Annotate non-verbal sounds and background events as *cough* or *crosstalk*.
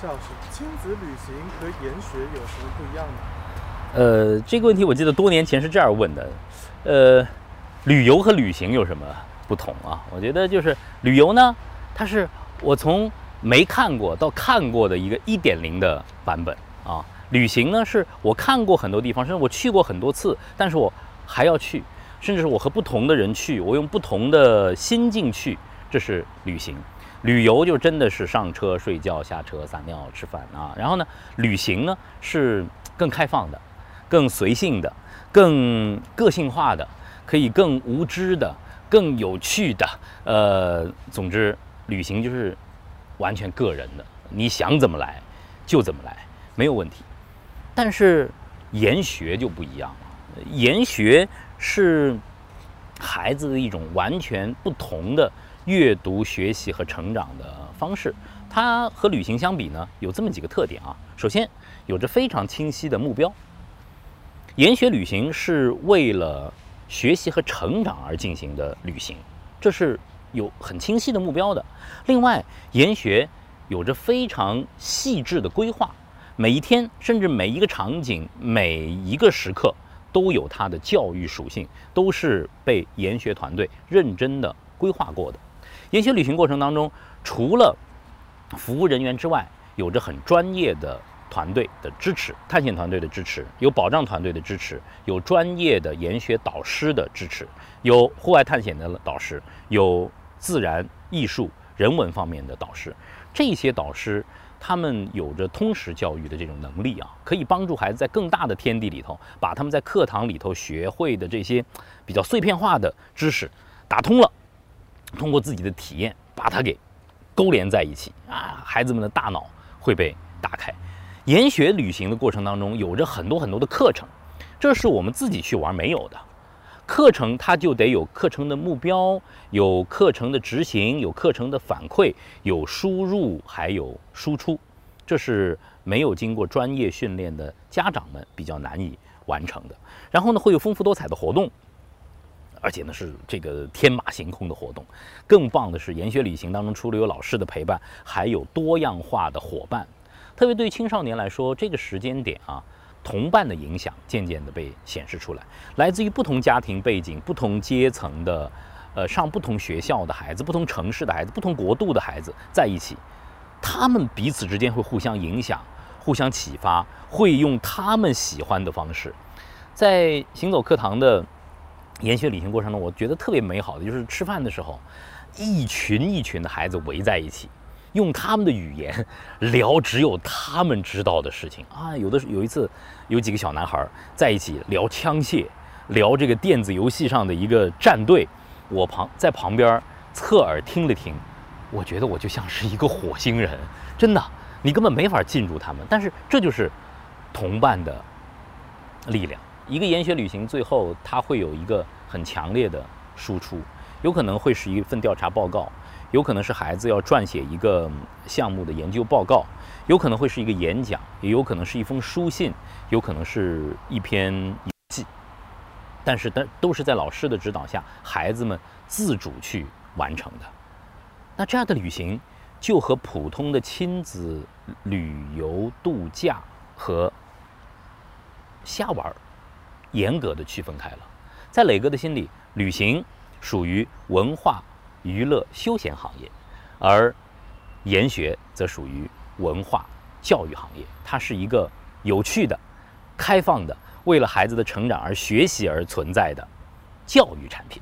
教授，亲子旅行和研学有什么不一样呢？呃，这个问题我记得多年前是这样问的，呃，旅游和旅行有什么不同啊？我觉得就是旅游呢，它是我从没看过到看过的一个一点零的版本啊。旅行呢，是我看过很多地方，甚至我去过很多次，但是我还要去，甚至是我和不同的人去，我用不同的心境去，这是旅行。旅游就真的是上车睡觉、下车撒尿、吃饭啊。然后呢，旅行呢是更开放的。更随性的、更个性化的，可以更无知的、更有趣的。呃，总之，旅行就是完全个人的，你想怎么来就怎么来，没有问题。但是研学就不一样了，研学是孩子的一种完全不同的阅读、学习和成长的方式。它和旅行相比呢，有这么几个特点啊。首先，有着非常清晰的目标。研学旅行是为了学习和成长而进行的旅行，这是有很清晰的目标的。另外，研学有着非常细致的规划，每一天甚至每一个场景、每一个时刻都有它的教育属性，都是被研学团队认真的规划过的。研学旅行过程当中，除了服务人员之外，有着很专业的。团队的支持，探险团队的支持，有保障团队的支持，有专业的研学导师的支持，有户外探险的导师，有自然、艺术、人文方面的导师。这些导师他们有着通识教育的这种能力啊，可以帮助孩子在更大的天地里头，把他们在课堂里头学会的这些比较碎片化的知识打通了，通过自己的体验把它给勾连在一起啊，孩子们的大脑会被打开。研学旅行的过程当中，有着很多很多的课程，这是我们自己去玩没有的。课程它就得有课程的目标，有课程的执行，有课程的反馈，有输入，还有输出，这是没有经过专业训练的家长们比较难以完成的。然后呢，会有丰富多彩的活动，而且呢是这个天马行空的活动。更棒的是，研学旅行当中除了有老师的陪伴，还有多样化的伙伴。特别对于青少年来说，这个时间点啊，同伴的影响渐渐地被显示出来。来自于不同家庭背景、不同阶层的，呃，上不同学校的孩子、不同城市的孩子、不同国度的孩子在一起，他们彼此之间会互相影响、互相启发，会用他们喜欢的方式。在行走课堂的研学旅行过程中，我觉得特别美好的就是吃饭的时候，一群一群的孩子围在一起。用他们的语言 *laughs* 聊只有他们知道的事情啊！有的有一次，有几个小男孩在一起聊枪械，聊这个电子游戏上的一个战队。我旁在旁边侧耳听了听，我觉得我就像是一个火星人，真的，你根本没法进入他们。但是这就是同伴的力量。一个研学旅行最后它会有一个很强烈的输出，有可能会是一份调查报告。有可能是孩子要撰写一个项目的研究报告，有可能会是一个演讲，也有可能是一封书信，有可能是一篇游记。但是，但都是在老师的指导下，孩子们自主去完成的。那这样的旅行，就和普通的亲子旅游度假和瞎玩，严格的区分开了。在磊哥的心里，旅行属于文化。娱乐休闲行业，而研学则属于文化教育行业。它是一个有趣的、开放的，为了孩子的成长而学习而存在的教育产品。